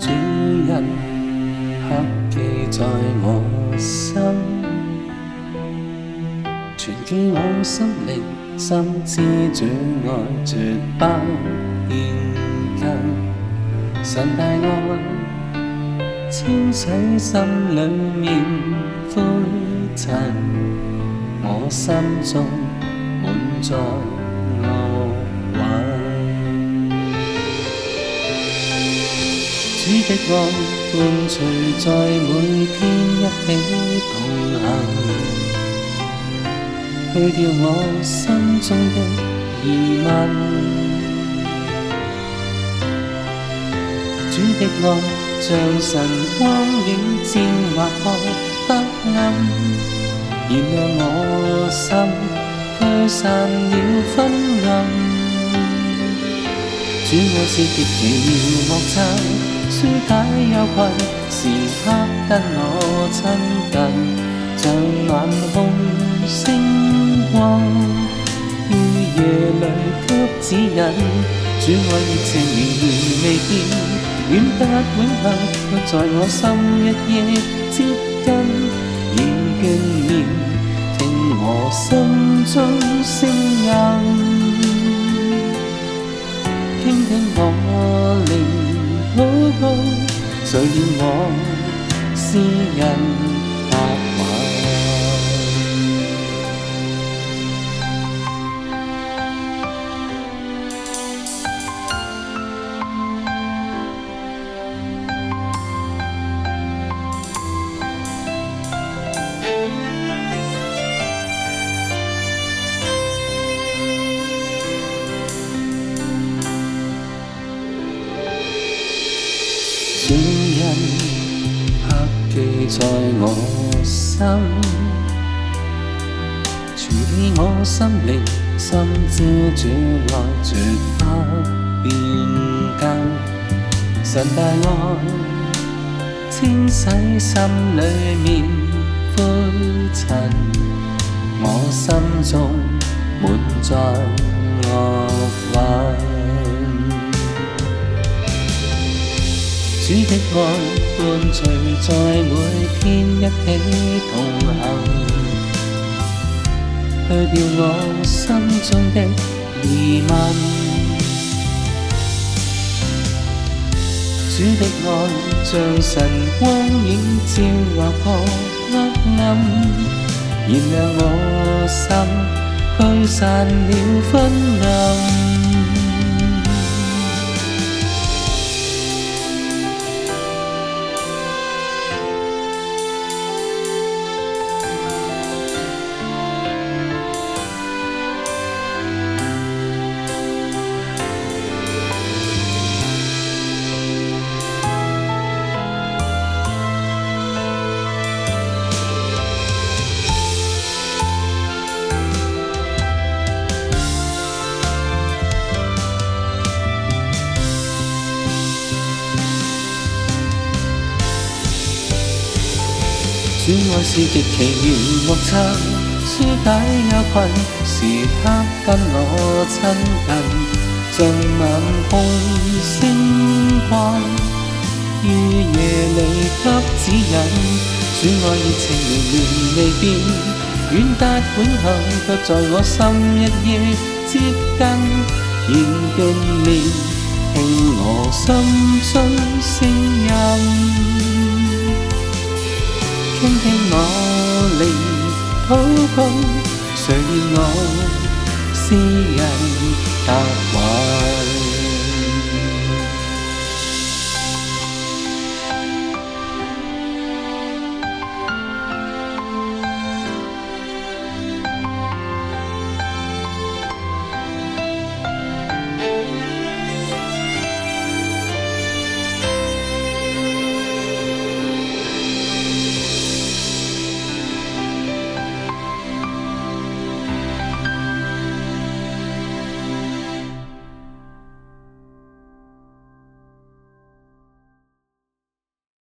只因刻记在我心。全记我心灵，深知长爱绝不变更。神大爱清洗心里面灰尘，我心中满载爱运。主的爱伴随在每天一起同行。去掉我心中的疑问，主的爱像晨光，影照划破不暗，燃亮我心，驱散了昏暗。主我是极其莫测，舒解忧困，时刻跟我亲近。指引，主爱热情未变，愿得永生，在我心日夜接近。已见面，听我心中声音，倾听我灵祷告，谁料我是人。在我心，除灭我心灵，深知这爱绝不变更。神大爱，清洗心里面灰尘，我心中满载乐运。主的愛伴隨在每天一起同行，去掉我心中的疑問。主的愛像晨光映照劃破黑暗，燃亮我心，驅散了昏暗。只愛是極其緣莫測，紓解厄困，時刻跟我親近，像晚空星光，於夜裏給指引。主愛熱情年年未變，遠達永恆，卻在我心日夜接近，現近年聽我心中聲音。倾听我离，祷告，谁愿我？